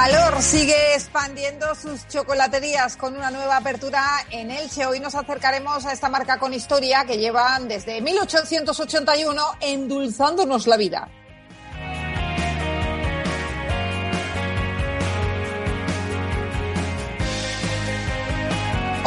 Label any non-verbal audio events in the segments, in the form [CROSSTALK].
Valor sigue expandiendo sus chocolaterías con una nueva apertura en Elche. Hoy nos acercaremos a esta marca con historia que llevan desde 1881 endulzándonos la vida.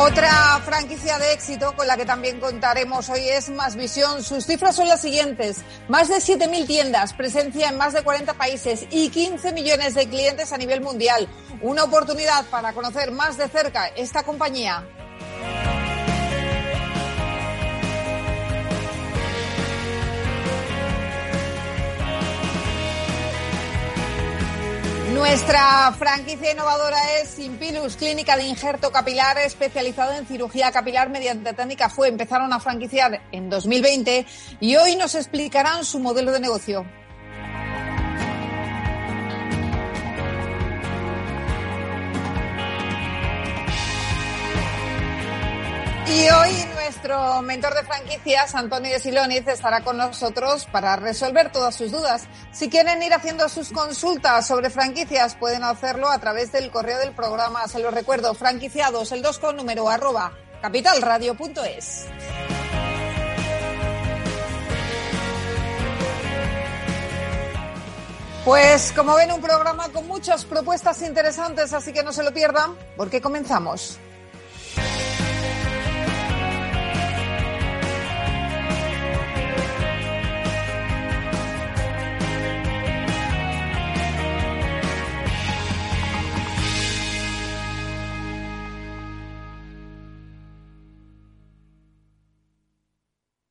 Otra franquicia de éxito con la que también contaremos hoy es Más Visión. Sus cifras son las siguientes. Más de 7.000 tiendas, presencia en más de 40 países y 15 millones de clientes a nivel mundial. Una oportunidad para conocer más de cerca esta compañía. Nuestra franquicia innovadora es Simpilus, clínica de injerto capilar especializada en cirugía capilar mediante técnica FUE. Empezaron a franquiciar en 2020 y hoy nos explicarán su modelo de negocio. Y hoy nuestro mentor de franquicias, Antonio de Siloniz, estará con nosotros para resolver todas sus dudas. Si quieren ir haciendo sus consultas sobre franquicias, pueden hacerlo a través del correo del programa. Se lo recuerdo, franquiciados, el 2 con número arroba capitalradio.es. Pues como ven, un programa con muchas propuestas interesantes, así que no se lo pierdan, porque comenzamos.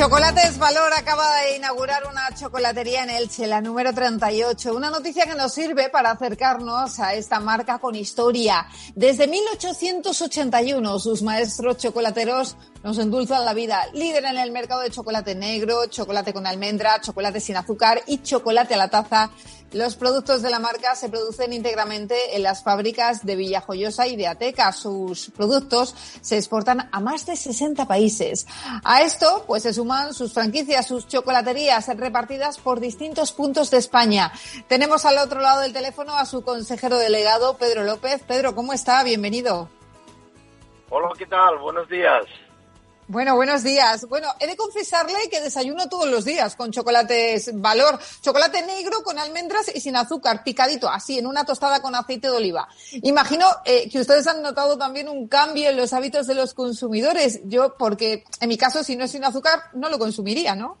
Chocolates Valor acaba de inaugurar una chocolatería en Elche, la número 38. Una noticia que nos sirve para acercarnos a esta marca con historia. Desde 1881 sus maestros chocolateros nos endulzan la vida. Líder en el mercado de chocolate negro, chocolate con almendra, chocolate sin azúcar y chocolate a la taza. Los productos de la marca se producen íntegramente en las fábricas de Villajoyosa y de Ateca. Sus productos se exportan a más de 60 países. A esto, pues se suman sus franquicias, sus chocolaterías repartidas por distintos puntos de España. Tenemos al otro lado del teléfono a su consejero delegado, Pedro López. Pedro, ¿cómo está? Bienvenido. Hola, ¿qué tal? Buenos días. Bueno, buenos días. Bueno, he de confesarle que desayuno todos los días con chocolates valor, chocolate negro con almendras y sin azúcar, picadito, así, en una tostada con aceite de oliva. Imagino eh, que ustedes han notado también un cambio en los hábitos de los consumidores. Yo, porque en mi caso, si no es sin azúcar, no lo consumiría, ¿no?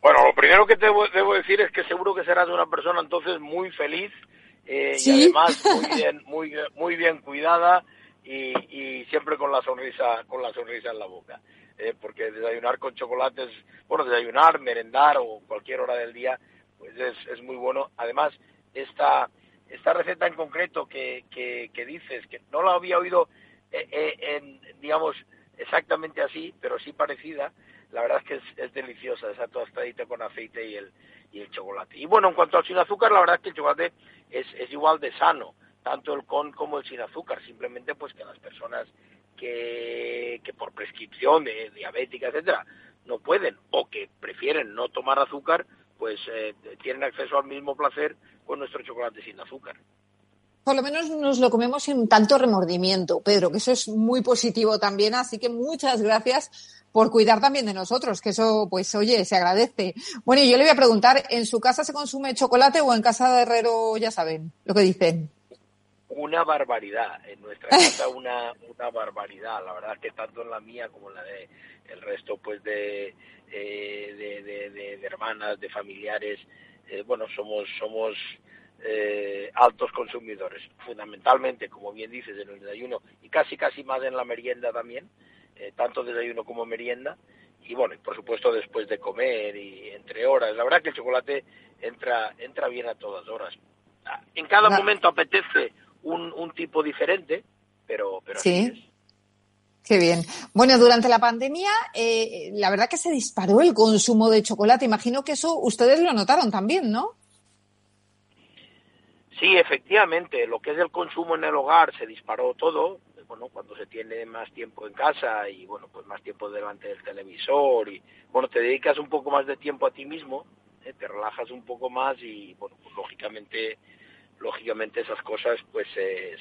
Bueno, lo primero que debo, debo decir es que seguro que serás una persona entonces muy feliz eh, y además muy [LAUGHS] bien, muy, muy bien cuidada y, siempre con la sonrisa con la sonrisa en la boca eh, porque desayunar con chocolates bueno desayunar merendar o cualquier hora del día pues es, es muy bueno. Además esta esta receta en concreto que, que, dices que no la había oído eh, eh, en, digamos exactamente así pero sí parecida la verdad es que es, deliciosa esa tostadita con aceite y el y el chocolate. Y bueno en cuanto al sin azúcar la verdad es que el chocolate es igual de sano tanto el con como el sin azúcar, simplemente pues que las personas que, que por prescripción de diabética, etcétera, no pueden o que prefieren no tomar azúcar, pues eh, tienen acceso al mismo placer con nuestro chocolate sin azúcar. Por lo menos nos lo comemos sin tanto remordimiento, Pedro, que eso es muy positivo también. Así que muchas gracias por cuidar también de nosotros, que eso, pues, oye, se agradece. Bueno, y yo le voy a preguntar, ¿en su casa se consume chocolate o en casa de Herrero ya saben lo que dicen? Una barbaridad, en nuestra [LAUGHS] casa una, una barbaridad, la verdad que tanto en la mía como en la de el resto, pues, de, eh, de, de, hermanas, de familiares, eh, bueno, somos, somos eh, altos consumidores, fundamentalmente, como bien dices, en el desayuno y casi, casi más en la merienda también, eh, tanto desayuno como merienda, y bueno, por supuesto después de comer y entre horas. La verdad que el chocolate entra, entra bien a todas horas. Ah, en cada momento apetece un, un, tipo diferente, pero, pero sí. Qué bien. Bueno, durante la pandemia, eh, la verdad que se disparó el consumo de chocolate. Imagino que eso ustedes lo notaron también, ¿no? Sí, efectivamente, lo que es el consumo en el hogar se disparó todo bueno, cuando se tiene más tiempo en casa y, bueno, pues más tiempo delante del televisor y, bueno, te dedicas un poco más de tiempo a ti mismo, ¿eh? te relajas un poco más y, bueno, pues lógicamente, lógicamente esas cosas pues se,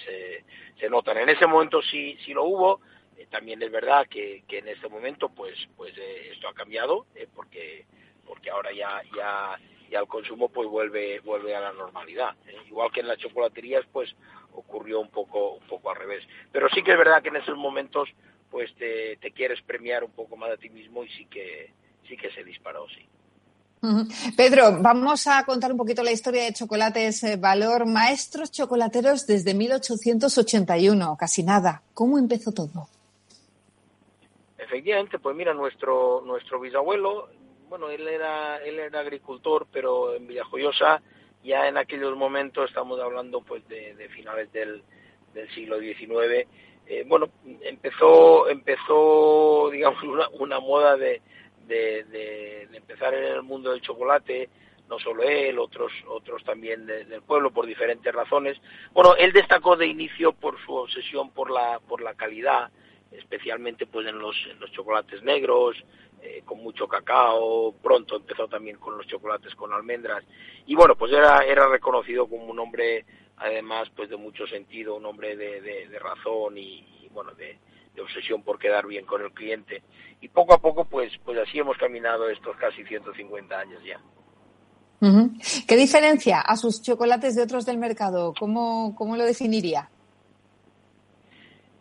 se, notan. En ese momento sí, sí lo hubo, eh, también es verdad que, que en este momento pues, pues eh, esto ha cambiado, porque, porque ahora ya, ya, ya el consumo pues vuelve, vuelve a la normalidad. Igual que en las chocolaterías pues ocurrió un poco, un poco al revés. Pero sí que es verdad que en esos momentos pues te, quieres premiar un poco más a ti mismo y sí que, sí que se disparó, sí. Pedro, vamos a contar un poquito la historia de Chocolates eh, Valor. Maestros chocolateros desde 1881, casi nada. ¿Cómo empezó todo? Efectivamente, pues mira, nuestro, nuestro bisabuelo, bueno, él era, él era agricultor, pero en Villajoyosa ya en aquellos momentos, estamos hablando pues de, finales del, siglo XIX, eh, bueno, empezó, empezó digamos, [LAUGHS] una, moda de, de, empezar en el mundo del chocolate, no solo él, otros, otros también del pueblo por diferentes razones. Bueno, él destacó de inicio por su obsesión por la, por la calidad, especialmente pues en los, en los chocolates negros, eh, con mucho cacao, pronto empezó también con los chocolates con almendras y bueno, pues era, era reconocido como un hombre además pues de mucho sentido, un hombre de, de, razón y, bueno, de, obsesión por quedar bien con el cliente y poco a poco pues, pues así hemos caminado estos casi 150 años ya. ¿Qué diferencia a sus chocolates de otros del mercado? ¿Cómo, cómo lo definiría?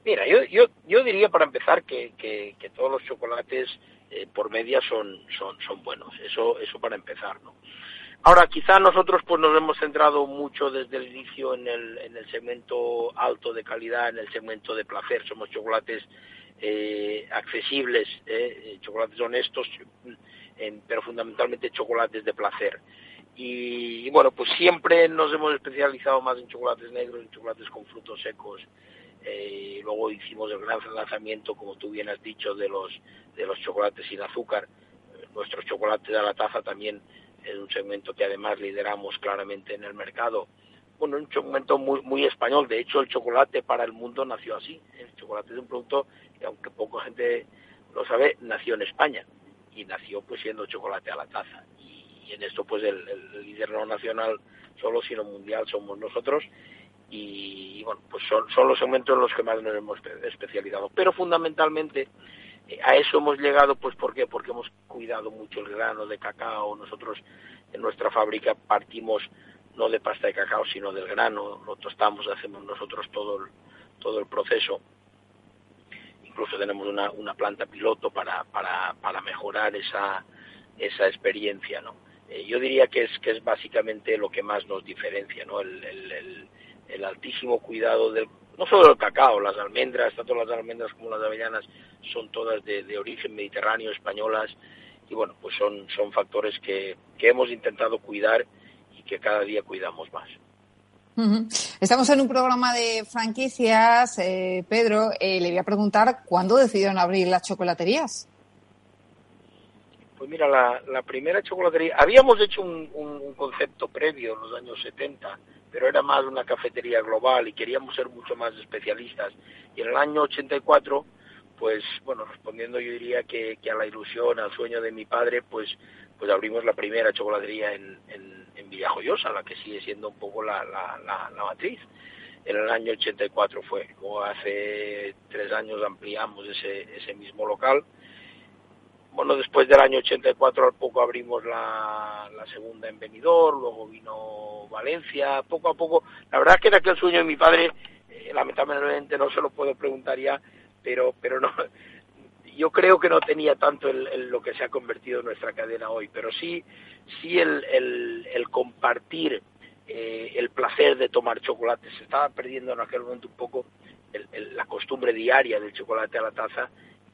Mira, yo, yo, yo diría para empezar que, que, que todos los chocolates eh, por media son, son, son buenos. Eso, eso para empezar, ¿no? Ahora, quizá nosotros pues nos hemos centrado mucho desde el inicio en el, en el segmento alto de calidad, en el segmento de placer. Somos chocolates eh, accesibles, eh, chocolates honestos, pero fundamentalmente chocolates de placer. Y, bueno, pues siempre nos hemos especializado más en chocolates negros, en chocolates con frutos secos, eh, luego hicimos el gran lanzamiento, como tú bien has dicho, de los, de los chocolates sin azúcar. Nuestros chocolates de la taza también es un segmento que además lideramos claramente en el mercado. Bueno, un segmento muy, muy español. De hecho, el chocolate para el mundo nació así. El chocolate es un producto que, aunque poca gente lo sabe, nació en España. Y nació pues siendo chocolate a la taza. Y, en esto pues el, el líder no nacional solo, sino mundial somos nosotros y, bueno, pues son, son los segmentos en los que más nos hemos especializado. Pero fundamentalmente a eso hemos llegado, pues ¿por qué? Porque hemos cuidado mucho el grano de cacao. Nosotros en nuestra fábrica partimos no de pasta de cacao, sino del grano, lo tostamos, hacemos nosotros todo el, todo el proceso. Incluso tenemos una, una planta piloto para, para, para mejorar esa, esa experiencia, ¿no? Eh, yo diría que es, que es básicamente lo que más nos diferencia, ¿no? el el altísimo cuidado del, no solo del cacao, las almendras, tanto las almendras como las avellanas son todas de, origen mediterráneo, españolas, y bueno, pues son, son factores que, que hemos intentado cuidar y que cada día cuidamos más. Estamos en un programa de franquicias, eh, Pedro. Eh, le voy a preguntar cuándo decidieron abrir las chocolaterías. Pues mira, la, la primera chocolatería, habíamos hecho un, un, concepto previo en los años 70 pero era más una cafetería global y queríamos ser mucho más especialistas. Y en el año 84, pues bueno, respondiendo yo diría que, a la ilusión, al sueño de mi padre, pues, pues abrimos la primera chocolatería en, en, en Villajoyosa, la que sigue siendo un poco la, la, matriz. En el año 84 fue, luego hace tres años ampliamos ese, ese mismo local. Bueno, después del año 84 al poco abrimos la, la segunda en Benidorm, luego vino Valencia, poco a poco. La verdad es que era aquel sueño de mi padre, eh, lamentablemente no se lo puedo preguntar ya, pero, pero no, [LAUGHS] yo creo que no tenía tanto el, lo que se ha convertido en nuestra cadena hoy, pero sí, sí el, compartir eh, el placer de tomar chocolate. Se estaba perdiendo en aquel momento un poco la costumbre diaria del chocolate a la taza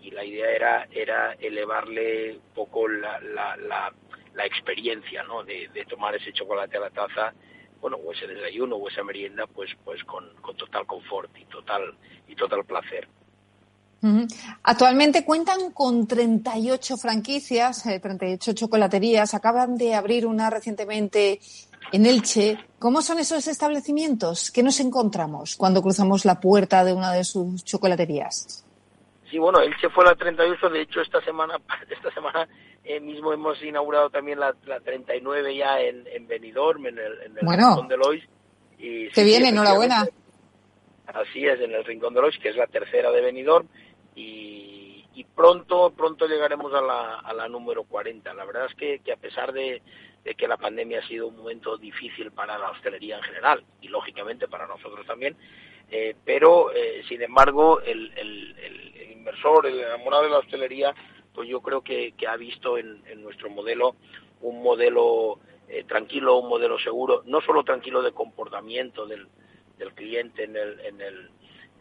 y la idea era, era elevarle un poco la, la, la, experiencia ¿no? de, de, tomar ese chocolate a la taza bueno, o ese desayuno o esa merienda, pues, pues con, con total confort y total, y total placer. Actualmente cuentan con 38 franquicias, 38 eh, chocolaterías. Acaban de abrir una recientemente en Elche. ¿Cómo son esos establecimientos? ¿Qué nos encontramos cuando cruzamos la puerta de una de sus chocolaterías? Sí, bueno, Elche fue la 38. De hecho, esta semana, [LAUGHS] esta semana eh, mismo hemos inaugurado también la, 39 ya en, en Benidorm, en el, en Rincón de Lois. Y, que viene, enhorabuena. Así es, en el Rincón de Lois, que es la tercera de Benidorm y, pronto pronto llegaremos a la, a la número 40. La verdad es que, que a pesar de, que la pandemia ha sido un momento difícil para la hostelería en general y lógicamente para nosotros también, eh, pero eh, sin embargo el, el, inversor, el enamorado de la hostelería, pues yo creo que, que ha visto en, en, nuestro modelo un modelo eh, tranquilo, un modelo seguro, no solo tranquilo de comportamiento del, del cliente en el, en el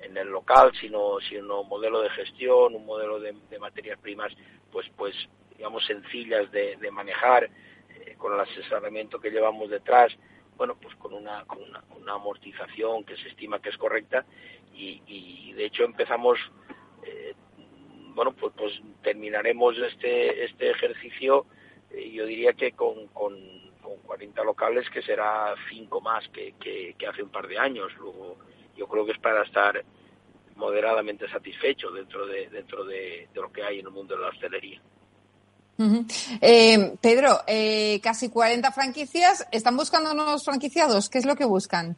en el local, sino, sino modelo de gestión, un modelo de, materias primas, pues, pues digamos, sencillas de, manejar, eh, con el asesoramiento que llevamos detrás, bueno, pues con una, con una, amortización que se estima que es correcta y, de hecho empezamos, eh, bueno, pues, pues terminaremos este, este ejercicio, eh, yo diría que con, con, con 40 locales, que será cinco más que, que, hace un par de años. Luego, yo creo que es para estar moderadamente satisfecho dentro de dentro de, lo que hay en el mundo de la hostelería. Eh, Pedro, eh, casi 40 franquicias. ¿Están buscando nuevos franquiciados? ¿Qué es lo que buscan?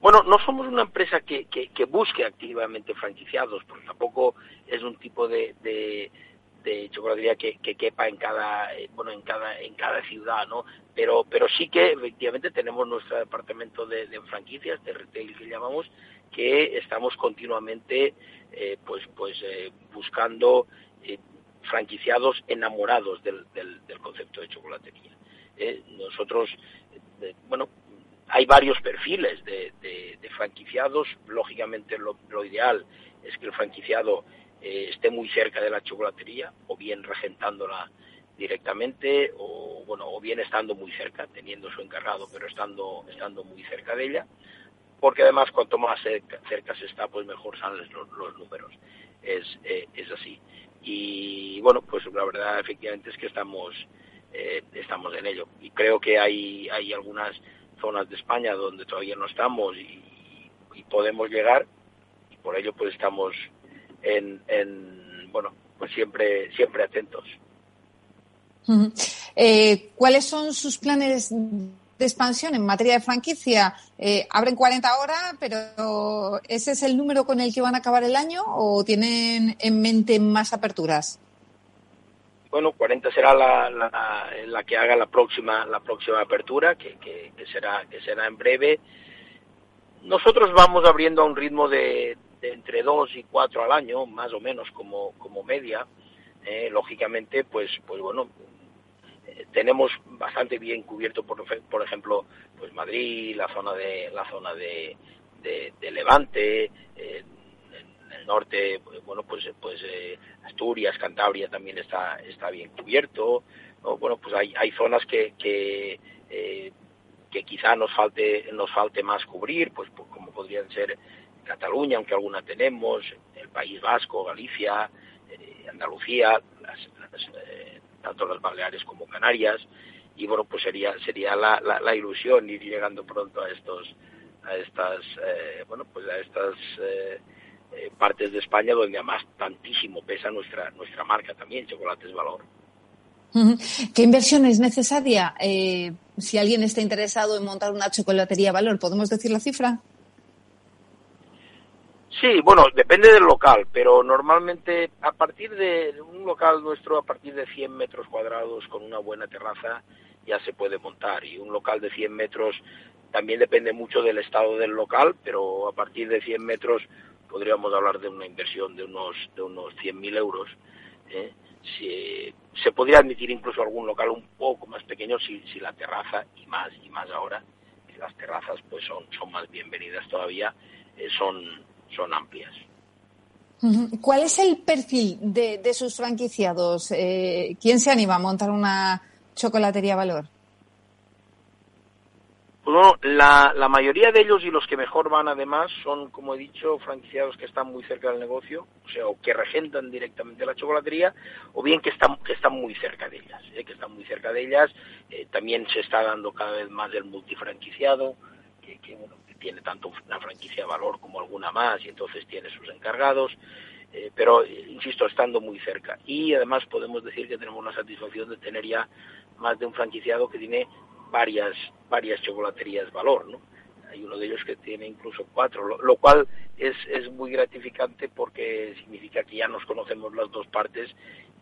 Bueno, no somos una empresa que, que, busque activamente franquiciados, porque tampoco es un tipo de, de chocolatería que, que, quepa en cada eh, bueno en cada en cada ciudad no pero pero sí que efectivamente tenemos nuestro departamento de, franquicias de retail que llamamos que estamos continuamente eh, pues pues eh, buscando franquiciados enamorados del, del, concepto de chocolatería. Nosotros bueno hay varios perfiles de, franquiciados. Lógicamente lo, lo ideal es que el franquiciado eh, esté muy cerca de la chocolatería o bien regentándola directamente o bueno o bien estando muy cerca teniendo su encargado pero estando estando muy cerca de ella porque además cuanto más cerca, se está pues mejor salen los, números. Es, eh, es así y bueno pues la verdad efectivamente es que estamos eh, estamos en ello y creo que hay hay algunas zonas de España donde todavía no estamos y, podemos llegar y por ello pues estamos en, bueno, pues siempre, siempre atentos. Eh, ¿Cuáles son sus planes de expansión en materia de franquicia? Eh, abren 40 ahora, pero ¿ese es el número con el que van a acabar el año o tienen en mente más aperturas? Bueno, 40 será la, la, que haga la próxima la próxima apertura, que, que, será que será en breve. Nosotros vamos abriendo a un ritmo de, entre dos y cuatro al año, más o menos como, como media, eh, lógicamente, pues, pues bueno, tenemos bastante bien cubierto, por, por ejemplo, pues Madrid, la zona de la zona de, de, Levante, en el norte, pues, bueno, pues, pues eh, Asturias, Cantabria también está está bien cubierto, bueno, pues hay, hay zonas que, que que quizá nos falte nos falte más cubrir, pues, pues como podrían ser Cataluña, aunque alguna tenemos, el País Vasco, Galicia, eh, Andalucía, eh, tanto las Baleares como Canarias, y bueno, pues sería sería la, la, ilusión ir llegando pronto a estos a estas eh, bueno pues a estas partes de España donde además tantísimo pesa nuestra nuestra marca también Chocolates Valor. ¿Qué inversión es necesaria eh, si alguien está interesado en montar una chocolatería valor? ¿Podemos decir la cifra? Sí, bueno, depende del local, pero normalmente a partir de un local nuestro, a partir de 100 metros cuadrados con una buena terraza, ya se puede montar. Y un local de 100 metros también depende mucho del estado del local, pero a partir de 100 metros podríamos hablar de una inversión de unos, de unos 100.000 euros. ¿eh? se podría admitir incluso algún local un poco más pequeño si, si la terraza, y más y más ahora, las terrazas pues son, son más bienvenidas todavía, eh, son son amplias. ¿Cuál es el perfil de, sus franquiciados? Eh, ¿Quién se anima a montar una chocolatería valor? Bueno, la, la, mayoría de ellos y los que mejor van además son, como he dicho, franquiciados que están muy cerca del negocio, o sea, o que regentan directamente la chocolatería, o bien que están, que están muy cerca de ellas, ¿eh? que están muy cerca de ellas. Eh, también se está dando cada vez más el multifranquiciado, que, que bueno, tiene tanto una franquicia valor como alguna más y entonces tiene sus encargados, eh, pero insisto, estando muy cerca. Y además podemos decir que tenemos la satisfacción de tener ya más de un franquiciado que tiene varias, varias chocolaterías valor, ¿no? Hay uno de ellos que tiene incluso cuatro, lo, cual es, es muy gratificante porque significa que ya nos conocemos las dos partes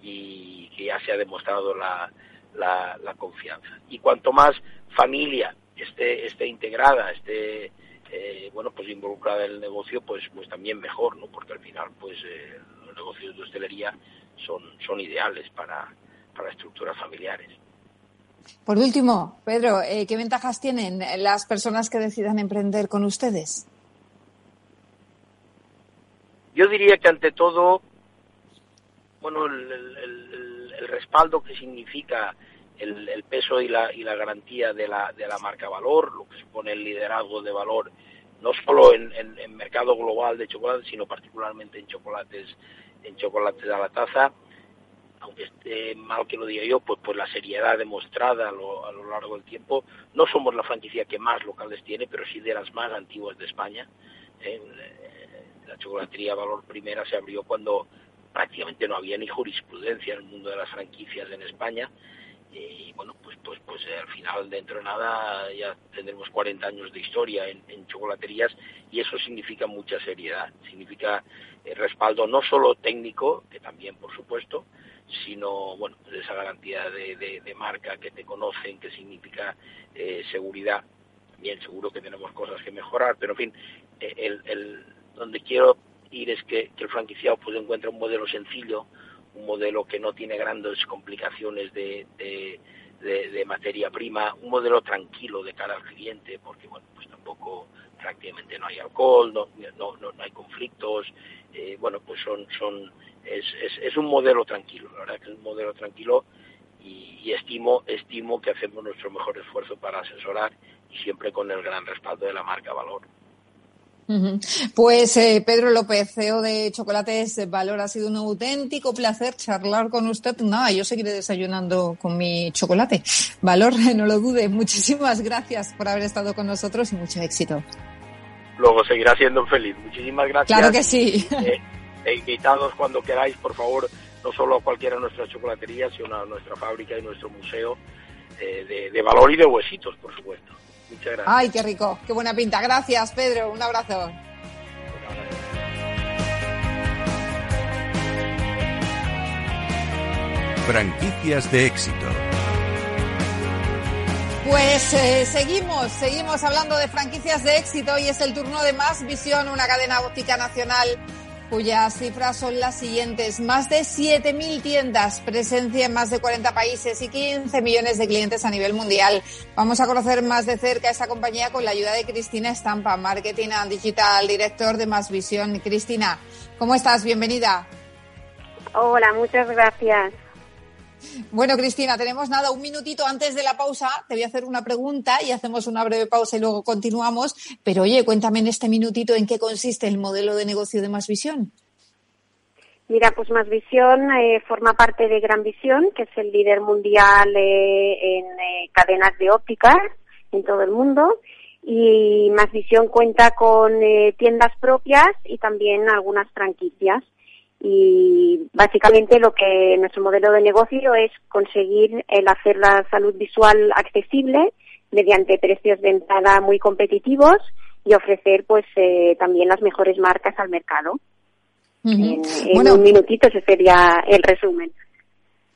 y que ya se ha demostrado la, la, la confianza. Y cuanto más familia esté, esté integrada, esté eh, bueno, pues involucrada en el negocio, pues, pues también mejor, ¿no? Porque al final, pues eh, los negocios de hostelería son, son ideales para, para estructuras familiares. Por último, Pedro, eh, ¿qué ventajas tienen las personas que decidan emprender con ustedes? Yo diría que ante todo, bueno, el, el respaldo que significa el, peso y la, y la garantía de la, de la marca valor, lo que supone el liderazgo de valor, no solo en, en, mercado global de chocolate, sino particularmente en chocolates, en chocolates a la taza, aunque esté mal que lo diga yo, pues, pues la seriedad demostrada a lo, a lo largo del tiempo. No somos la franquicia que más locales tiene, pero sí de las más antiguas de España. Eh, la chocolatería Valor Primera se abrió cuando prácticamente no había ni jurisprudencia en el mundo de las franquicias en España y bueno, pues pues pues eh, al final dentro de nada ya tendremos 40 años de historia en, chocolaterías y eso significa mucha seriedad, significa eh, respaldo no solo técnico, que también por supuesto, sino bueno, pues esa garantía de, marca que te conocen, que significa eh, seguridad. Bien, seguro que tenemos cosas que mejorar, pero en fin, el, el, donde quiero ir es que, que el franquiciado pues encuentre un modelo sencillo, un modelo que no tiene grandes complicaciones de, materia prima, un modelo tranquilo de cara al cliente, porque bueno, pues tampoco prácticamente no hay alcohol, no, no, no, hay conflictos, eh, bueno, pues son, son, es, es, es, un modelo tranquilo, la verdad que es un modelo tranquilo y, y, estimo, estimo que hacemos nuestro mejor esfuerzo para asesorar y siempre con el gran respaldo de la marca Valor. Pues eh, Pedro López, CEO de Chocolates Valor, ha sido un auténtico placer charlar con usted. Nada, yo seguiré desayunando con mi chocolate. Valor, [LAUGHS] no lo dude. Muchísimas gracias por haber estado con nosotros y mucho éxito. Luego seguirá siendo feliz. Muchísimas gracias. Claro que sí. Eh, e invitados cuando queráis, por favor, no solo a cualquiera de nuestras chocolaterías, sino a nuestra fábrica y nuestro museo eh, de valor y de huesitos, por supuesto. Ay, qué rico, qué buena pinta. Gracias, Pedro. Un abrazo. Franquicias de éxito. Pues eh, seguimos, seguimos hablando de franquicias de éxito y es el turno de Más Visión, una cadena óptica nacional cuyas cifras son las siguientes. Más de 7.000 tiendas, presencia en más de 40 países y 15 millones de clientes a nivel mundial. Vamos a conocer más de cerca esta compañía con la ayuda de Cristina Estampa, Marketing Digital, director de Más Visión. Cristina, ¿cómo estás? Bienvenida. Hola, muchas gracias. Bueno, Cristina, tenemos nada, un minutito antes de la pausa. Te voy a hacer una pregunta y hacemos una breve pausa y luego continuamos. Pero oye, cuéntame en este minutito en qué consiste el modelo de negocio de Más Visión. Mira, pues Más Visión eh, forma parte de Gran Visión, que es el líder mundial eh, en eh, cadenas de ópticas en todo el mundo. Y Más Visión cuenta con tiendas propias y también algunas franquicias y básicamente lo que nuestro modelo de negocio es conseguir el hacer la salud visual accesible mediante precios de entrada muy competitivos y ofrecer pues eh, también las mejores marcas al mercado. En, un minutito ese sería el resumen.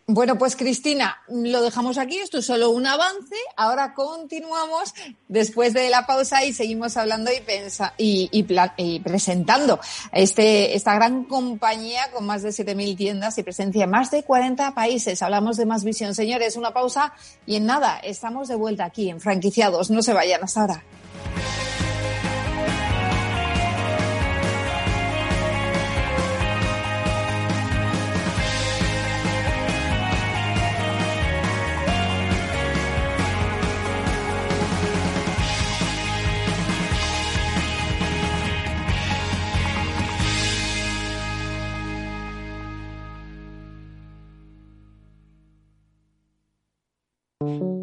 Bueno, pues Cristina, lo dejamos aquí, esto es solo un avance. Ahora continuamos después de la pausa y seguimos hablando y, pensa y, y, presentando este, esta gran compañía con más de 7.000 tiendas y presencia en más de 40 países. Hablamos de más visión. Señores, una pausa y en nada, estamos de vuelta aquí en Franquiciados. No se vayan hasta ahora.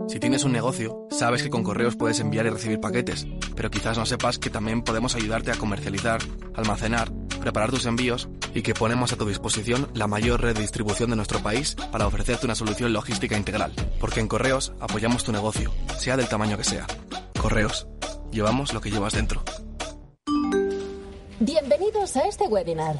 Si tienes un negocio, sabes que con correos puedes enviar y recibir paquetes, pero quizás no sepas que también podemos ayudarte a comercializar, almacenar, preparar tus envíos y que ponemos a tu disposición la mayor red de distribución de nuestro país para ofrecerte una solución logística integral. Porque en correos apoyamos tu negocio, sea del tamaño que sea. Correos, llevamos lo que llevas dentro. Bienvenidos a este webinar.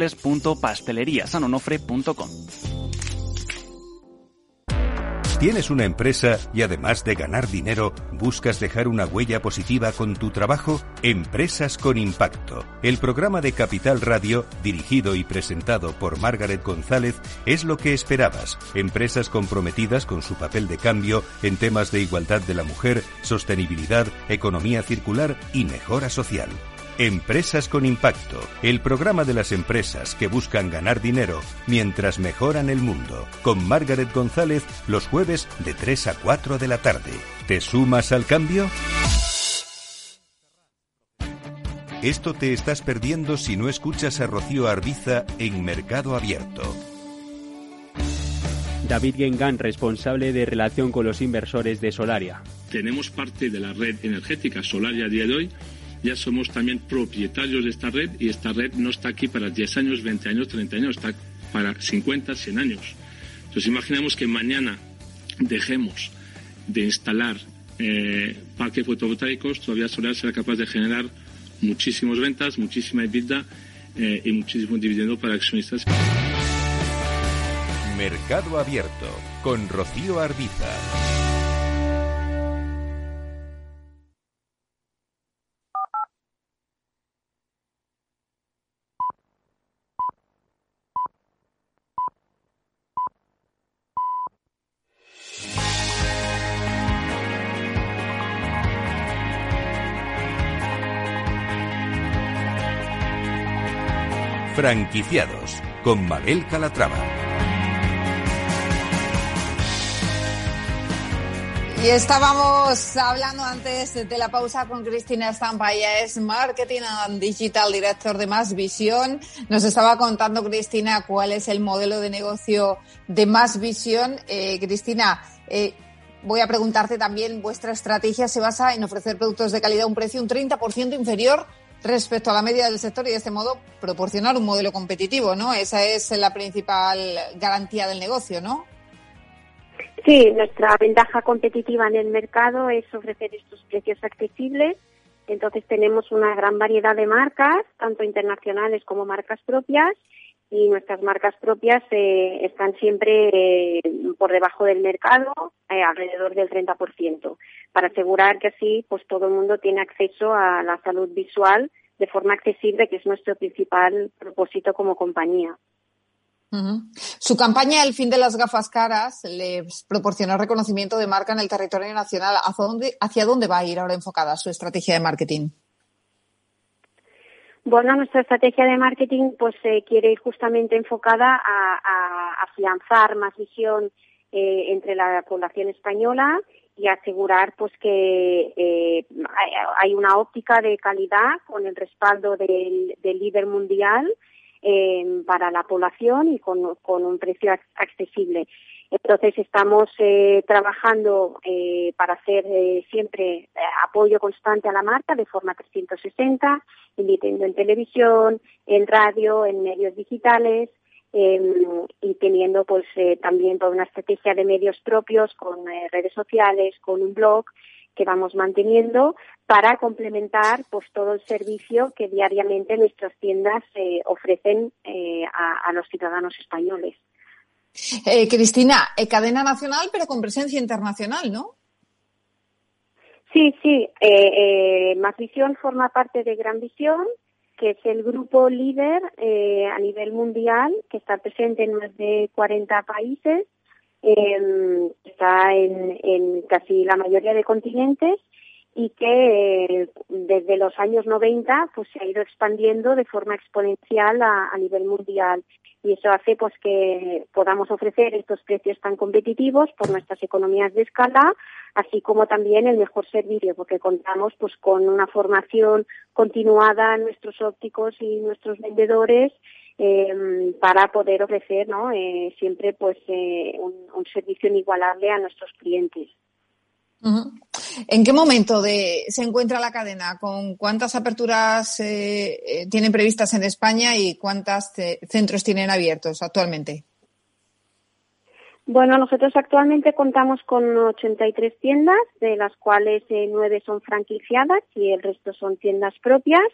www.pasteleriasanonofre.com. ¿Tienes una empresa y además de ganar dinero, buscas dejar una huella positiva con tu trabajo? Empresas con Impacto. El programa de Capital Radio, dirigido y presentado por Margaret González, es lo que esperabas. Empresas comprometidas con su papel de cambio en temas de igualdad de la mujer, sostenibilidad, economía circular y mejora social. Empresas con Impacto, el programa de las empresas que buscan ganar dinero mientras mejoran el mundo, con Margaret González los jueves de 3 a 4 de la tarde. ¿Te sumas al cambio? Esto te estás perdiendo si no escuchas a Rocío Arbiza en Mercado Abierto. David Gengan, responsable de relación con los inversores de Solaria. Tenemos parte de la red energética Solaria a día de hoy ya somos también propietarios de esta red y esta red no está aquí para 10 años, 20 años, 30 años, está para 50, 100 años. Entonces imaginemos que mañana dejemos de instalar eh, parques fotovoltaicos, todavía Solar será capaz de generar muchísimas ventas, muchísima EBITDA eh, y muchísimo dividendo para accionistas. Mercado Abierto con Rocío Arbiza. Franquiciados con Mabel Calatrava. Y estábamos hablando antes de la pausa con Cristina Estampa, ella es Marketing Digital Director de Más Visión. Nos estaba contando, Cristina, cuál es el modelo de negocio de Más Visión. Eh, Cristina, eh, voy a preguntarte también, vuestra estrategia se basa en ofrecer productos de calidad a un precio un 30% inferior respecto a la media del sector y de este modo proporcionar un modelo competitivo, ¿no? Esa es la principal garantía del negocio, ¿no? Sí, nuestra ventaja competitiva en el mercado es ofrecer estos precios accesibles. Entonces tenemos una gran variedad de marcas, tanto internacionales como marcas propias, y nuestras marcas propias eh, están siempre eh, por debajo del mercado, eh, alrededor del 30%, para asegurar que así pues todo el mundo tiene acceso a la salud visual de forma accesible, que es nuestro principal propósito como compañía. Su campaña El fin de las gafas caras les proporcionó reconocimiento de marca en el territorio nacional. ¿Hacia dónde, hacia dónde va a ir ahora enfocada su estrategia de marketing? Bueno, nuestra estrategia de marketing pues eh, quiere ir justamente enfocada a, afianzar más visión eh, entre la población española y asegurar pues que eh, hay una óptica de calidad con el respaldo del líder mundial eh, para la población y con, un precio accesible. Entonces estamos eh, trabajando eh, para hacer eh, siempre apoyo constante a la marca de forma 360, emitiendo en televisión, en radio, en medios digitales em, y teniendo pues también toda una estrategia de medios propios con redes sociales, con un blog que vamos manteniendo para complementar pues todo el servicio que diariamente nuestras tiendas ofrecen a, los ciudadanos españoles. Eh, Cristina, cadena nacional pero con presencia internacional, ¿no? Sí, sí. Eh, Visión forma parte de Gran Visión, que es el grupo líder a nivel mundial que está presente en más de 40 países eh, está en, casi la mayoría de continentes y que eh, desde los años 90 pues se ha ido expandiendo de forma exponencial a, nivel mundial y eso hace pues que podamos ofrecer estos precios tan competitivos por nuestras economías de escala así como también el mejor servicio porque contamos pues con una formación continuada nuestros ópticos y nuestros vendedores eh, para poder ofrecer ¿no? Eh, siempre pues eh, un, servicio inigualable a nuestros clientes. ¿En qué momento de, se encuentra la cadena? ¿Con cuántas aperturas eh, tienen previstas en España y cuántos centros tienen abiertos actualmente? Bueno, nosotros actualmente contamos con 83 tiendas, de las cuales eh, nueve son franquiciadas y el resto son tiendas propias.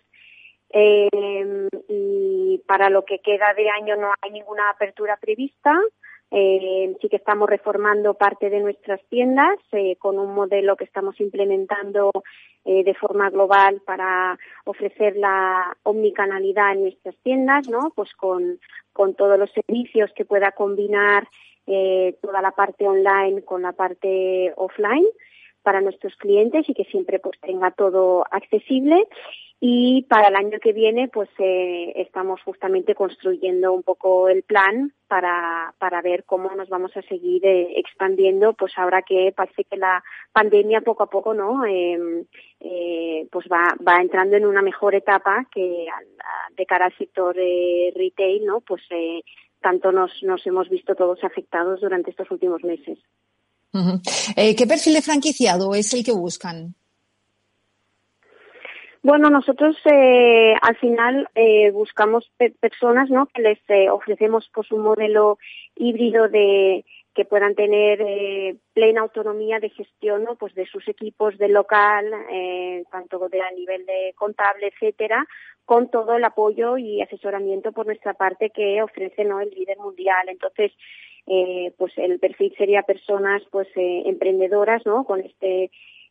Eh, y para lo que queda de año no hay ninguna apertura prevista. Eh, sí que estamos reformando parte de nuestras tiendas eh, con un modelo que estamos implementando eh, de forma global para ofrecer la omnicanalidad en nuestras tiendas, ¿no? Pues con, con todos los servicios que pueda combinar eh, toda la parte online con la parte offline para nuestros clientes y que siempre pues tenga todo accesible y para el año que viene, pues eh, estamos justamente construyendo un poco el plan para, para ver cómo nos vamos a seguir eh, expandiendo, pues ahora que parece que la pandemia poco a poco, ¿no? Em, eh, pues va, va entrando en una mejor etapa que de cara al sector retail, ¿no? Pues tanto nos, nos hemos visto todos afectados durante estos últimos meses. ¿Qué perfil de franquiciado es el que buscan? Bueno, nosotros eh, al final eh, buscamos personas ¿no? que les eh, ofrecemos pues, un modelo híbrido de que puedan tener eh, plena autonomía de gestión ¿no? pues de sus equipos de local, eh, tanto de a nivel de contable, etcétera, con todo el apoyo y asesoramiento por nuestra parte que ofrece ¿no? el líder mundial. Entonces, eh, pues el perfil sería personas pues eh, emprendedoras, ¿no? Con este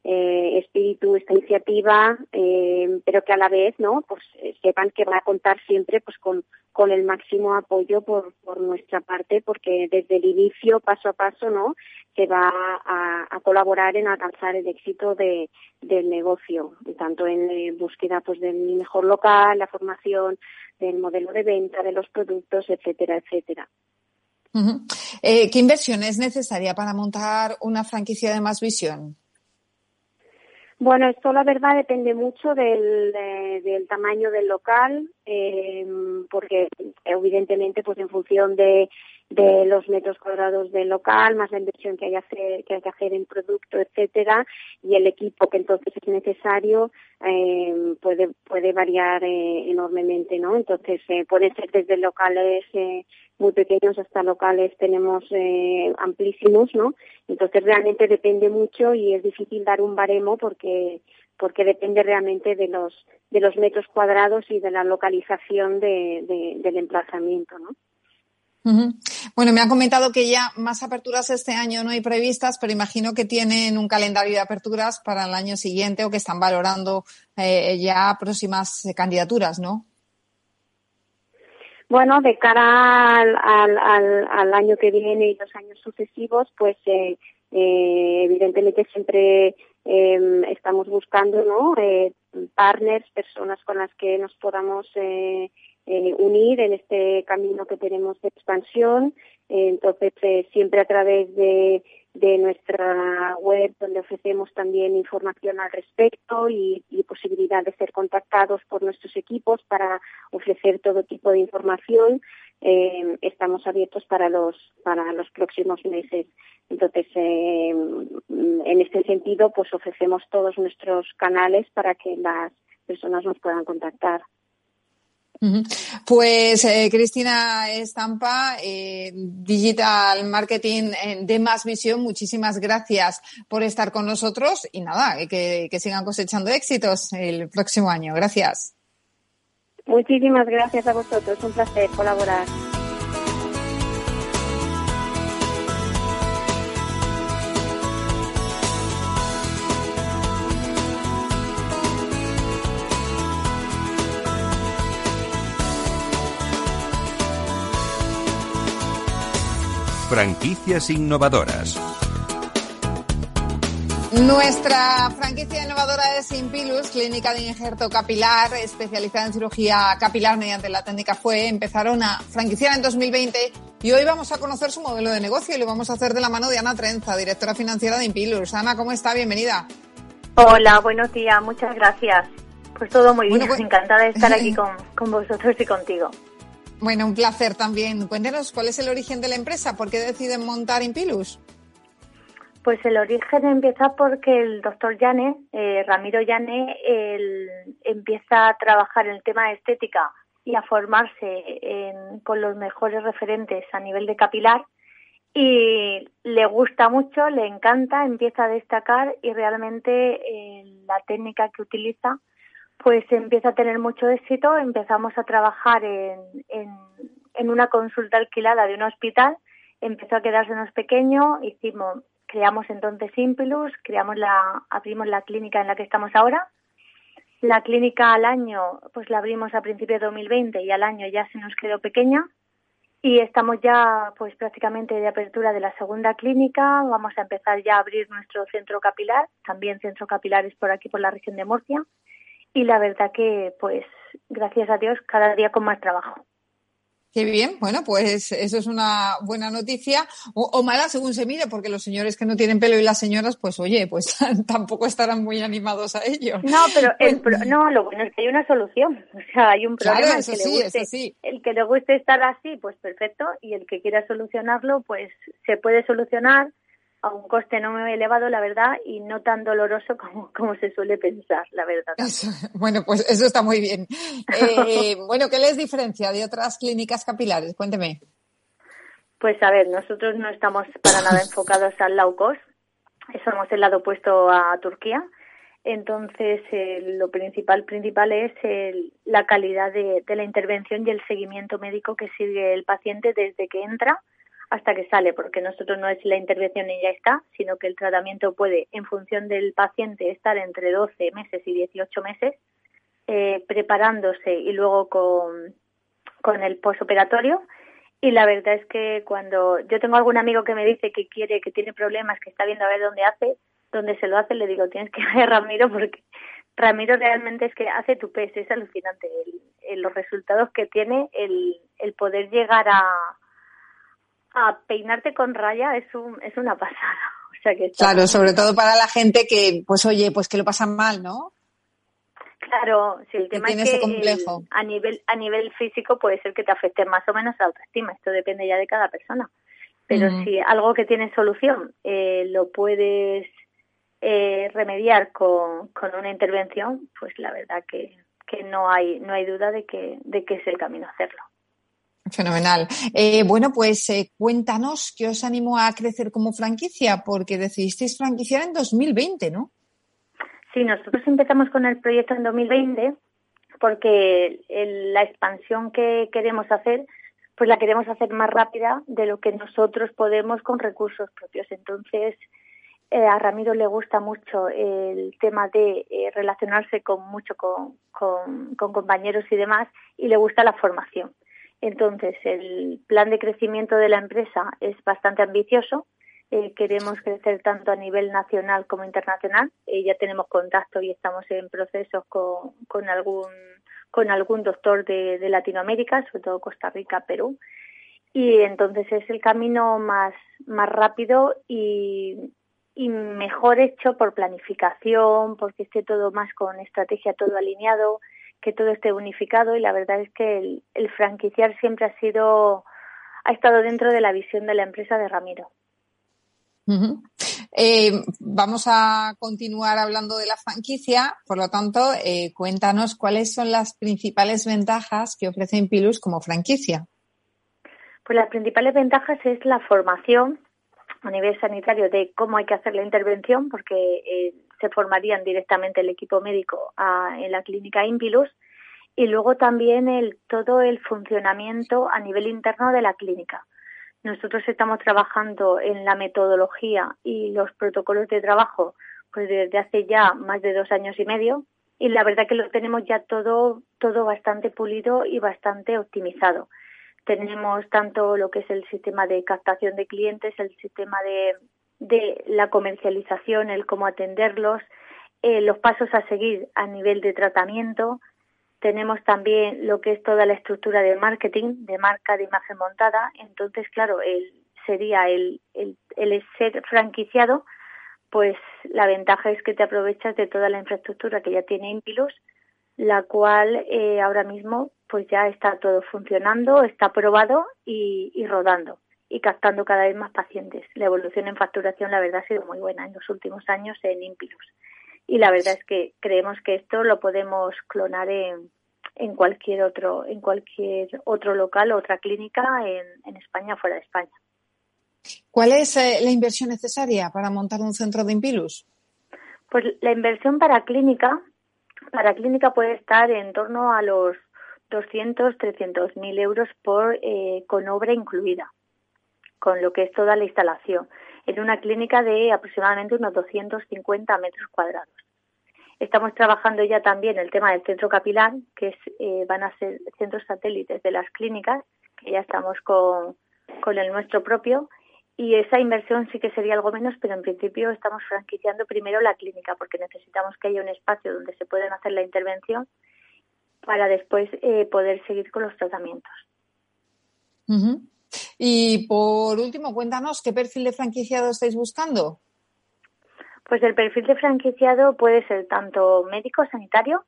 eh, espíritu, esta iniciativa, eh, pero que a la vez, ¿no? Pues eh, sepan que va a contar siempre, pues con, con el máximo apoyo por, por nuestra parte, porque desde el inicio, paso a paso, ¿no? Se va a, a colaborar en alcanzar el éxito de, del negocio, tanto en eh, búsqueda, pues, del mejor local, la formación, del modelo de venta, de los productos, etcétera, etcétera. Eh, ¿Qué inversión es necesaria para montar una franquicia de Más Visión? Bueno, esto la verdad depende mucho del, del tamaño del local, eh, porque evidentemente pues en función de, de los metros cuadrados del local, más la inversión que hay, hacer, que hay que hacer en producto, etcétera, y el equipo que entonces es necesario eh, puede puede variar eh, enormemente, ¿no? Entonces eh, puede ser desde locales eh, muy pequeños hasta locales tenemos eh, amplísimos, ¿no? Entonces realmente depende mucho y es difícil dar un baremo porque porque depende realmente de los de los metros cuadrados y de la localización de, de, del emplazamiento, ¿no? Bueno, me han comentado que ya más aperturas este año no hay previstas, pero imagino que tienen un calendario de aperturas para el año siguiente o que están valorando eh, ya próximas candidaturas, ¿no? Bueno, de cara al, al, al, año que viene y los años sucesivos, pues eh, eh, evidentemente siempre eh, estamos buscando ¿no? Eh, partners, personas con las que nos podamos eh, eh, unir en este camino que tenemos de expansión. entonces, siempre a través de nuestra web donde ofrecemos también información al respecto y, posibilidad de ser contactados por nuestros equipos para ofrecer todo tipo de información. Eh, estamos abiertos para los para los próximos meses. Entonces, eh, en este sentido, pues ofrecemos todos nuestros canales para que las personas nos puedan contactar. Pues eh, Cristina Estampa, eh, Digital Marketing de Más Visión, muchísimas gracias por estar con nosotros y nada, que, que sigan cosechando éxitos el próximo año. Gracias. Muchísimas gracias a vosotros, un placer colaborar. Franquicias innovadoras. Nuestra franquicia innovadora es Impilus, clínica de injerto capilar especializada en cirugía capilar mediante la técnica FUE. Empezaron a franquiciar en 2020 y hoy vamos a conocer su modelo de negocio y lo vamos a hacer de la mano de Ana Trenza, directora financiera de Impilus. Ana, ¿cómo está? Bienvenida. Hola, buenos días, muchas gracias. Pues todo muy bien, pues... encantada de estar aquí [LAUGHS] con, con vosotros y contigo. Bueno, un placer también. Cuéntenos cuál es el origen de la empresa, por qué deciden montar Impilus. Pues el origen empieza porque el doctor Llane, eh, Ramiro Llane, él empieza a trabajar en el tema de estética y a formarse en, con los mejores referentes a nivel de capilar y le gusta mucho, le encanta, empieza a destacar y realmente eh, la técnica que utiliza pues empieza a tener mucho éxito. Empezamos a trabajar en, en, en una consulta alquilada de un hospital, empezó a quedársenos pequeño, hicimos, creamos entonces Impilus, creamos la, abrimos la clínica en la que estamos ahora. La clínica al año, pues la abrimos a principios de 2020 y al año ya se nos quedó pequeña y estamos ya pues prácticamente de apertura de la segunda clínica. Vamos a empezar ya a abrir nuestro centro capilar, también centro capilares por aquí por la región de Murcia y la verdad que, pues, gracias a Dios, cada día con más trabajo. Qué bien, bueno, pues eso es una buena noticia o, mala según se mire, porque los señores que no tienen pelo y las señoras, pues oye, pues [LAUGHS] tampoco estarán muy animados a ello. No, pero el no, lo bueno es que hay una solución, [LAUGHS] o sea, hay un problema. Claro, eso que sí, le guste, sí. El que le guste estar así, pues perfecto, y el que quiera solucionarlo, pues se puede solucionar a un coste no muy elevado, la verdad, y no tan doloroso [LAUGHS] como, como se suele pensar, la verdad. bueno, pues eso está muy bien. Eh, [LAUGHS] bueno, ¿qué les diferencia de otras clínicas capilares? Cuénteme. Pues a ver, nosotros no estamos para nada enfocados al low cost, somos el lado opuesto a Turquía. Entonces, eh, lo principal principal es el, la calidad de, de la intervención y el seguimiento médico que sigue el paciente desde que entra hasta que sale, porque nosotros no es la intervención y ya está, sino que el tratamiento puede, en función del paciente, estar entre 12 meses y 18 meses, eh, preparándose y luego con, con el posoperatorio. Y la verdad es que cuando yo tengo algún amigo que me dice que quiere, que tiene problemas, que está viendo a ver dónde hace, dónde se lo hace, le digo, tienes que [LAUGHS] ver a Ramiro porque Ramiro realmente es que hace tu pez, es alucinante el, los resultados que tiene, el, el poder llegar a, a peinarte con raya es, un, es una pasada. O sea que claro, sobre todo para la gente que, pues oye, pues que lo pasan mal, ¿no? Claro, si el tema es que complejo. a nivel a nivel físico puede ser que te afecte más o menos la autoestima. Esto depende ya de cada persona. Pero si algo que tiene solución eh, lo puedes eh, remediar con, con una intervención, pues la verdad que, que no hay no hay duda de que de que es el camino a hacerlo. Fenomenal. Eh, bueno, pues eh, cuéntanos qué os animó a crecer como franquicia, porque decidisteis franquiciar en 2020, ¿no? Sí, nosotros empezamos con el proyecto en 2020 porque la expansión que queremos hacer, pues la queremos hacer más rápida de lo que nosotros podemos con recursos propios. Entonces, eh, a Ramiro le gusta mucho el tema de eh, relacionarse con mucho con, con, compañeros y demás y le gusta la formación. Entonces, el plan de crecimiento de la empresa es bastante ambicioso eh, queremos crecer tanto a nivel nacional como internacional. Eh, ya tenemos contacto y estamos en procesos con, algún con algún doctor de, Latinoamérica, sobre todo Costa Rica, Perú. Y entonces es el camino más, más rápido y mejor hecho por planificación, porque esté todo más con estrategia, todo alineado, que todo esté unificado. Y la verdad es que el, el franquiciar siempre ha sido, ha estado dentro de la visión de la empresa de Ramiro. Eh, vamos a continuar hablando de la franquicia, por lo tanto, eh, cuéntanos cuáles son las principales ventajas que ofrece Impilus como franquicia. Pues las principales ventajas es la formación a nivel sanitario de cómo hay que hacer la intervención, porque eh, se formarían directamente el equipo médico en la clínica Impilus y luego también el, todo el funcionamiento a nivel interno de la clínica nosotros estamos trabajando en la metodología y los protocolos de trabajo pues desde hace ya más de dos años y medio y la verdad que lo tenemos ya todo todo bastante pulido y bastante optimizado. Tenemos tanto lo que es el sistema de captación de clientes, el sistema de, de la comercialización, el cómo atenderlos, eh, los pasos a seguir a nivel de tratamiento, tenemos también lo que es toda la estructura de marketing, de marca, de imagen montada. Entonces, claro, el, sería el, el, el ser franquiciado, pues la ventaja es que te aprovechas de toda la infraestructura que ya tiene Impilus, la cual eh, ahora mismo pues ya está todo funcionando, está probado y, y rodando y captando cada vez más pacientes. La evolución en facturación, la verdad, ha sido muy buena en los últimos años en Impilus y la verdad es que creemos que esto lo podemos clonar en, en cualquier otro en cualquier otro local o otra clínica en, en España o fuera de España. ¿Cuál es eh, la inversión necesaria para montar un centro de Impilus? Pues la inversión para clínica para clínica puede estar en torno a los 200, 300 mil euros por eh, con obra incluida, con lo que es toda la instalación en una clínica de aproximadamente unos 250 metros cuadrados. Estamos trabajando ya también el tema del centro capilar, que es, eh, van a ser centros satélites de las clínicas, que ya estamos con, con el nuestro propio, y esa inversión sí que sería algo menos, pero en principio estamos franquiciando primero la clínica, porque necesitamos que haya un espacio donde se puedan hacer la intervención para después eh, poder seguir con los tratamientos. Y por último, cuéntanos qué perfil de franquiciado estáis buscando. Pues el perfil de franquiciado puede ser tanto médico sanitario,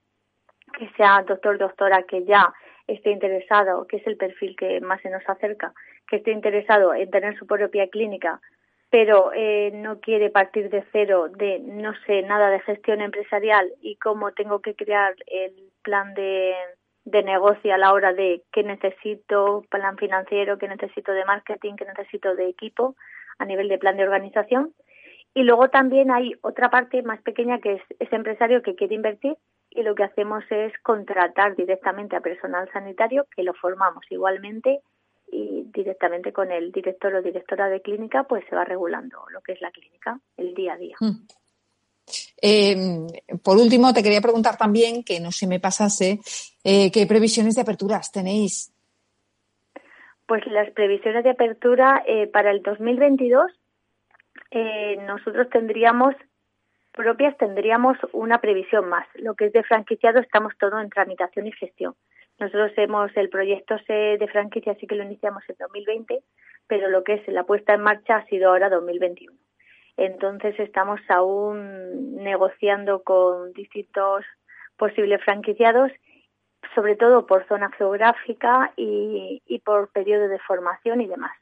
que sea doctor, doctora, que ya esté interesado, que es el perfil que más se nos acerca, que esté interesado en tener su propia clínica, pero eh, no quiere partir de cero, de no sé nada de gestión empresarial y cómo tengo que crear el plan de, de negocio a la hora de qué necesito, plan financiero, qué necesito de marketing, qué necesito de equipo a nivel de plan de organización. Y luego también hay otra parte más pequeña que es ese empresario que quiere invertir y lo que hacemos es contratar directamente a personal sanitario que lo formamos igualmente y directamente con el director o directora de clínica pues se va regulando lo que es la clínica el día a día. Hmm. Eh, por último, te quería preguntar también, que no se me pasase, eh, ¿qué previsiones de aperturas tenéis? Pues las previsiones de apertura eh, para el 2022, nosotros tendríamos propias, tendríamos una previsión más. Lo que es de franquiciado estamos todo en tramitación y gestión. Nosotros hemos el proyecto de franquicia, sí que lo iniciamos en 2020, pero lo que es la puesta en marcha ha sido ahora 2021. Entonces estamos aún negociando con distintos posibles franquiciados, sobre todo por zona geográfica y, por periodo de formación y demás.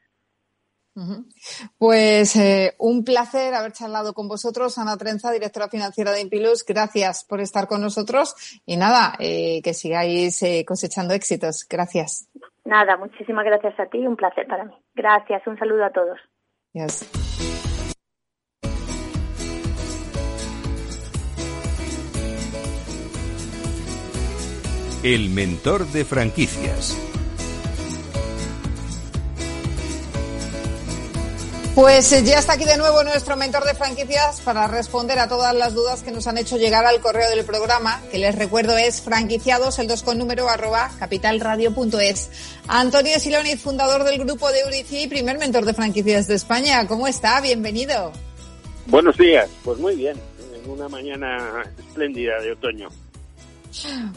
Pues eh, un placer haber charlado con vosotros, Ana Trenza, directora financiera de Impilus. Gracias por estar con nosotros y nada, eh, que sigáis eh, cosechando éxitos. Gracias. Nada, muchísimas gracias a ti, un placer para mí. Gracias, un saludo a todos. El mentor de franquicias. Pues eh, ya está aquí de nuevo nuestro mentor de franquicias para responder a todas las dudas que nos han hecho llegar al correo del programa, que les recuerdo es franquiciados, el 2 con número, arroba capitalradio.es. Antonio Siloniz, fundador del grupo de Eurici, primer mentor de franquicias de España. ¿Cómo está? Bienvenido. Buenos días. Pues muy bien. En una mañana espléndida de otoño.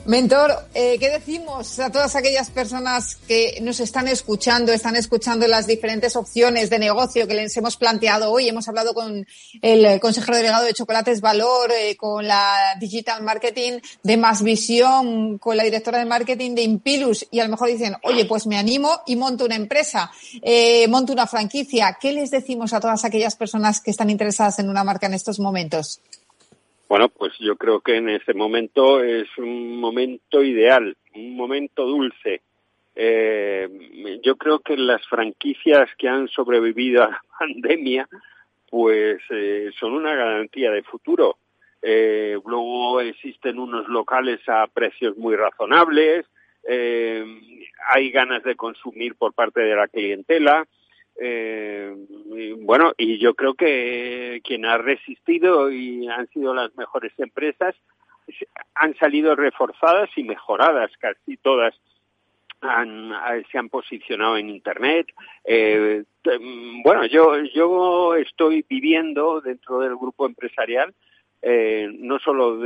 Mentor, eh, ¿qué decimos a todas aquellas personas que nos están escuchando, están escuchando las diferentes opciones de negocio que les hemos planteado hoy? Hemos hablado con el consejero delegado de Chocolates Valor, eh, con la Digital Marketing de Más Visión, con la directora de marketing de Impilus y a lo mejor dicen, oye, pues me animo y monto una empresa, eh, monto una franquicia. ¿Qué les decimos a todas aquellas personas que están interesadas en una marca en estos momentos? Bueno, pues yo creo que en ese momento es un momento ideal, un momento dulce. Eh, yo creo que las franquicias que han sobrevivido a la [LAUGHS] pandemia, pues eh, son una garantía de futuro. Eh, luego existen unos locales a precios muy razonables, hay ganas de consumir por parte de la clientela. Eh, bueno, y yo creo que quien ha resistido y han sido las mejores empresas han salido reforzadas y mejoradas casi todas. Han, se han posicionado en internet. Eh, bueno, yo yo estoy viviendo dentro del grupo empresarial eh, no solo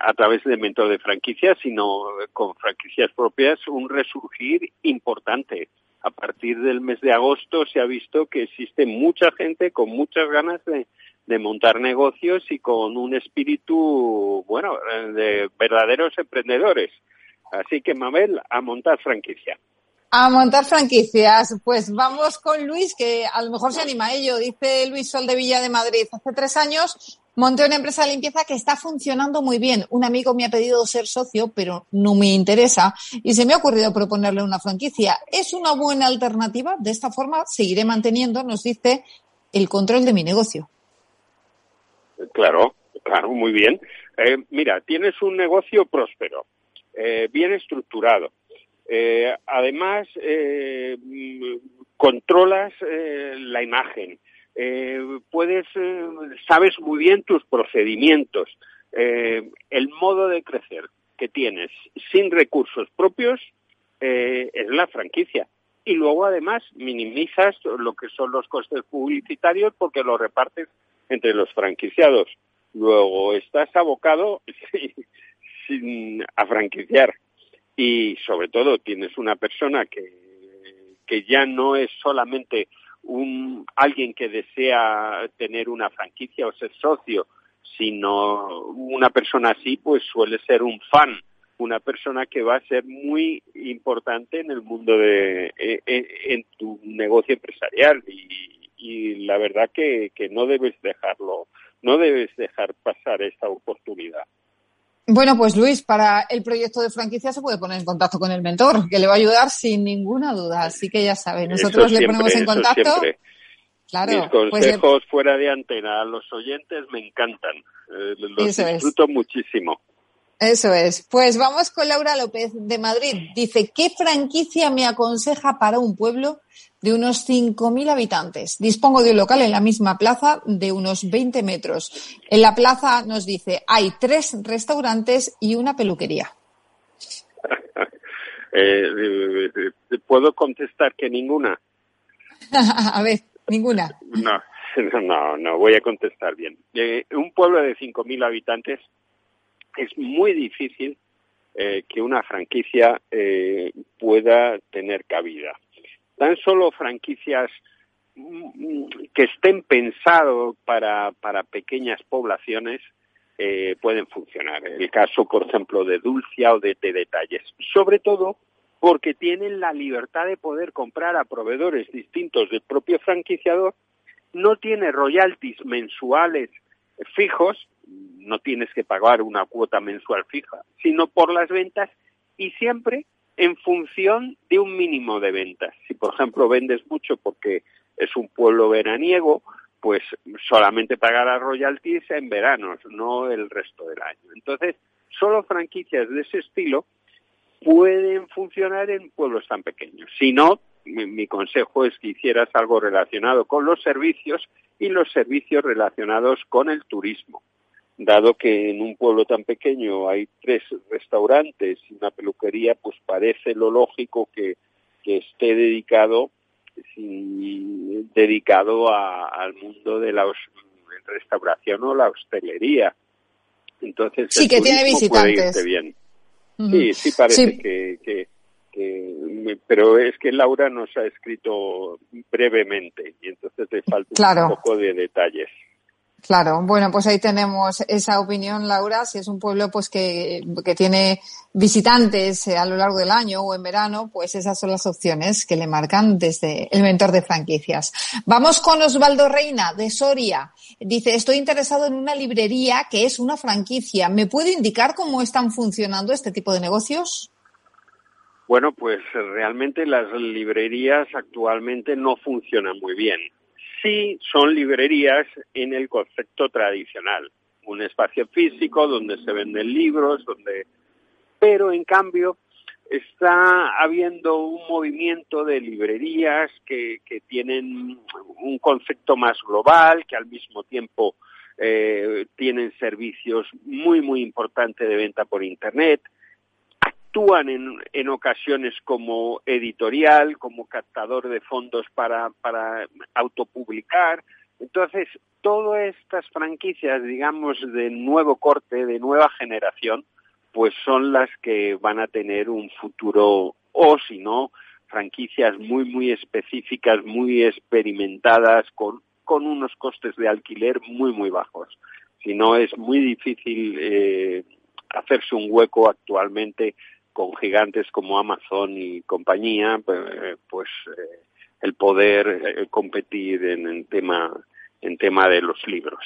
a través de mentor de franquicias, sino con franquicias propias, un resurgir importante a partir del mes de agosto se ha visto que existe mucha gente con muchas ganas de, montar negocios y con un espíritu, bueno, de verdaderos emprendedores. Así que, Mabel, a montar franquicia. A montar franquicias. Pues vamos con Luis, que a lo mejor se anima a ello. Dice Luis Sol de Villa de Madrid. Hace tres años Monté una empresa de limpieza que está funcionando muy bien. Un amigo me ha pedido ser socio, pero no me interesa y se me ha ocurrido proponerle una franquicia. ¿Es una buena alternativa? De esta forma seguiré manteniendo, nos dice, el control de mi negocio. Claro, claro, muy bien. Eh, mira, tienes un negocio próspero, eh, bien estructurado. Eh, además, controlas la imagen, eh, puedes, eh, sabes muy bien tus procedimientos, eh, el modo de crecer que tienes sin recursos propios es la franquicia. Y luego además minimizas lo que son los costes publicitarios porque los repartes entre los franquiciados. Luego estás abocado [LAUGHS] sin, a franquiciar y sobre todo tienes una persona que, que ya no es solamente un alguien que desea tener una franquicia o ser socio, sino una persona así, pues suele ser un fan, una persona que va a ser muy importante en el mundo de e, e, en, tu negocio empresarial y, y la verdad que, que no debes dejarlo, no debes dejar pasar esta oportunidad. Bueno, pues Luis, para el proyecto de franquicia se puede poner en contacto con el mentor, que le va a ayudar sin ninguna duda. Así que ya sabe, nosotros le ponemos en contacto. Claro, Mis pues consejos fuera de antena a los oyentes me encantan. Eh, los disfruto muchísimo. Eso es. Pues vamos con Laura López de Madrid. Dice, ¿qué franquicia me aconseja para un pueblo de unos 5.000 habitantes. Dispongo de un local en la misma plaza de unos 20 metros. En la plaza nos dice, hay tres restaurantes y una peluquería. [LAUGHS] Eh, ¿Puedo contestar que ninguna? [LAUGHS] a ver, ninguna. No, [LAUGHS] no, no, voy a contestar bien. Eh, un pueblo de 5.000 habitantes es muy difícil eh, que una franquicia pueda tener cabida tan solo franquicias mm, que estén pensados para, pequeñas poblaciones eh, pueden funcionar. El caso, por ejemplo, de Dulcia o de T Detalles. Sobre todo porque tienen la libertad de poder comprar a proveedores distintos del propio franquiciador, no tiene royalties mensuales fijos, no tienes que pagar una cuota mensual fija, sino por las ventas y siempre en función de un mínimo de ventas. Si, por ejemplo, vendes mucho porque es un pueblo veraniego, pues solamente pagarás royalties en veranos, no el resto del año. Entonces, solo franquicias de ese estilo pueden funcionar en pueblos tan pequeños. Si no, mi, consejo es que hicieras algo relacionado con los servicios y los servicios relacionados con el turismo. Dado que en un pueblo tan pequeño hay tres restaurantes y una peluquería, pues parece lo lógico que, esté dedicado dedicado al mundo de la restauración o la hostelería. Entonces, sí, que tiene visitantes. bien. Sí, sí parece Que, pero es que Laura nos ha escrito brevemente y entonces le falta un poco de detalles. Claro, bueno, pues ahí tenemos esa opinión, Laura. Si es un pueblo pues que, que tiene visitantes eh, a lo largo del año o en verano, pues esas son las opciones que le marcan desde el mentor de franquicias. Vamos con Osvaldo Reina, de Soria. Dice, estoy interesado en una librería que es una franquicia. ¿Me puede indicar cómo están funcionando este tipo de negocios? Bueno, pues realmente las librerías actualmente no funcionan muy bien. Sí son librerías en el concepto tradicional, un espacio físico donde se venden libros, donde pero en cambio está habiendo un movimiento de librerías que, que tienen un concepto más global, que al mismo tiempo eh, tienen servicios muy, muy importantes de venta por Internet, actúan en, en ocasiones como editorial, como captador de fondos para, para autopublicar. Entonces, todas estas franquicias, digamos, de nuevo corte, de nueva generación, pues son las que van a tener un futuro, o si no, franquicias muy, muy específicas, muy experimentadas, con, con unos costes de alquiler muy, muy bajos. Si no, es muy difícil eh, hacerse un hueco actualmente con gigantes como Amazon y compañía, pues, pues eh, el poder eh, competir en el tema en tema de los libros.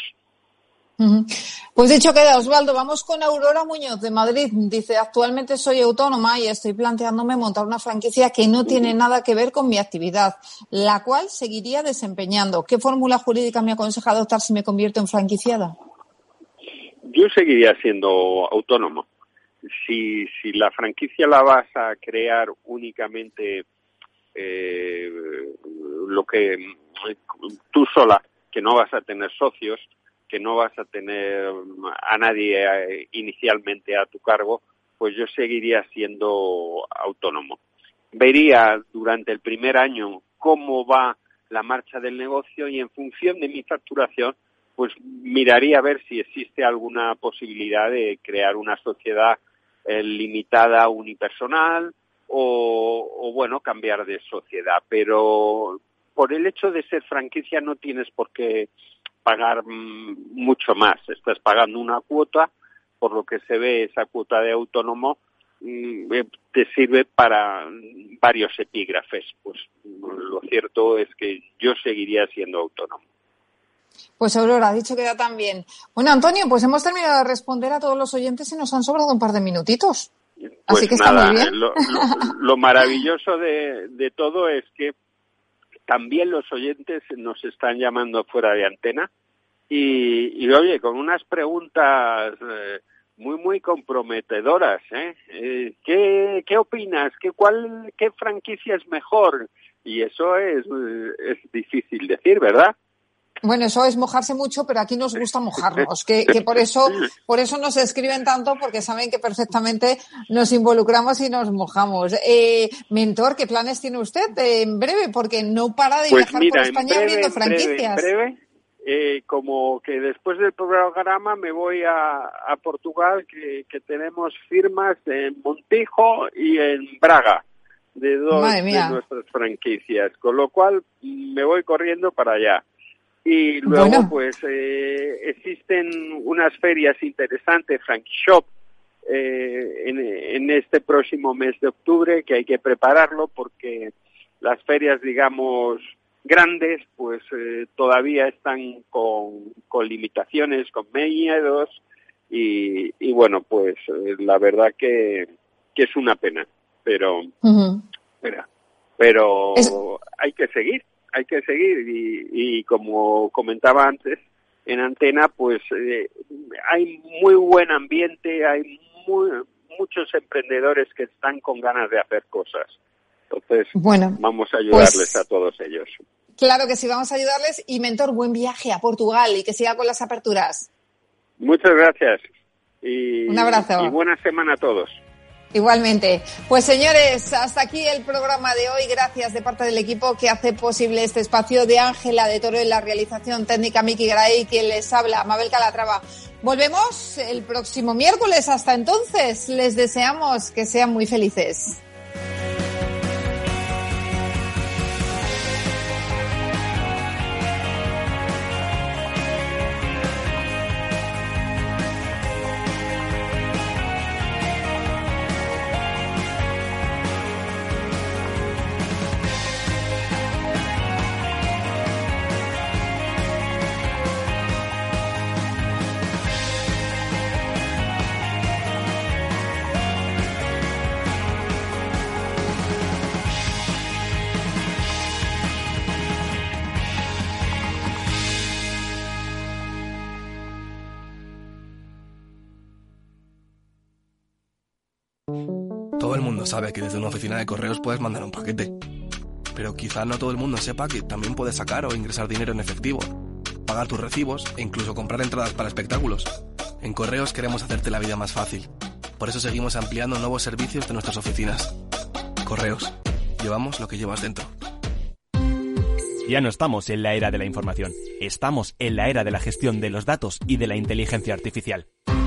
Pues dicho queda, Osvaldo, vamos con Aurora Muñoz de Madrid. Dice, actualmente soy autónoma y estoy planteándome montar una franquicia que no tiene nada que ver con mi actividad, la cual seguiría desempeñando. ¿Qué fórmula jurídica me aconseja adoptar si me convierto en franquiciada? Yo seguiría siendo autónomo si, si la franquicia la vas a crear únicamente eh, lo que tú sola, que no vas a tener socios, que no vas a tener a nadie eh, inicialmente a tu cargo, pues yo seguiría siendo autónomo. Vería durante el primer año cómo va la marcha del negocio y en función de mi facturación, pues miraría a ver si existe alguna posibilidad de crear una sociedad eh, limitada unipersonal o, o, bueno, cambiar de sociedad. Pero por el hecho de ser franquicia no tienes por qué pagar mm, mucho más. Estás pagando una cuota, por lo que se ve esa cuota de autónomo mm, eh, te sirve para varios epígrafes. Pues lo cierto es que yo seguiría siendo autónomo. Pues Aurora, ha dicho que ya también. Bueno, Antonio, pues hemos terminado de responder a todos los oyentes y nos han sobrado un par de minutitos. Así pues que nada, está muy bien. Lo, maravilloso de, todo es que también los oyentes nos están llamando fuera de antena y, oye, con unas preguntas eh, muy, muy comprometedoras. ¿eh? eh ¿qué, ¿Qué opinas? ¿Qué, cuál, ¿Qué franquicia es mejor? Y eso es, es difícil decir, ¿verdad? Bueno, eso es mojarse mucho, pero aquí nos gusta mojarnos, que, que, por eso, [LAUGHS] por eso nos escriben tanto, porque saben que perfectamente nos involucramos y nos mojamos. Eh, mentor, ¿qué planes tiene usted en breve? Porque no para de pues viajar por España abriendo franquicias. En breve, eh, como que después del programa me voy a, a Portugal, que, que tenemos firmas en Montijo y en Braga de dos de nuestras franquicias, con lo cual me voy corriendo para allá. Y luego, pues, eh, existen unas ferias interesantes, Frank Shop, eh, en, en, este próximo mes de octubre, que hay que prepararlo porque las ferias, digamos, grandes, pues eh, todavía están con, con limitaciones, con miedos, y, y bueno, pues eh, la verdad que, que es una pena, pero, pero hay que seguir, hay que seguir y, y como comentaba antes en antena, pues eh, hay muy buen ambiente, hay muy, muchos emprendedores que están con ganas de hacer cosas. Entonces, bueno, vamos a ayudarles pues a todos ellos. Claro que sí, vamos a ayudarles. Y, mentor, buen viaje a Portugal y que siga con las aperturas. Muchas gracias. Y, Un abrazo. Y buena semana a todos. Igualmente. Pues señores, hasta aquí el programa de hoy. Gracias de parte del equipo que hace posible este espacio de Ángela de Toro en la realización técnica Miki Gray, quien les habla, Mabel Calatrava. Volvemos el próximo miércoles. Hasta entonces, les deseamos que sean muy felices. Sabe que desde una oficina de correos puedes mandar un paquete. Pero quizá no todo el mundo sepa que también puedes sacar o ingresar dinero en efectivo, pagar tus recibos e incluso comprar entradas para espectáculos. En Correos queremos hacerte la vida más fácil. Por eso seguimos ampliando nuevos servicios de nuestras oficinas. Correos. Llevamos lo que llevas dentro. Ya no estamos en la era de la información, estamos en la era de la gestión de los datos y de la inteligencia artificial.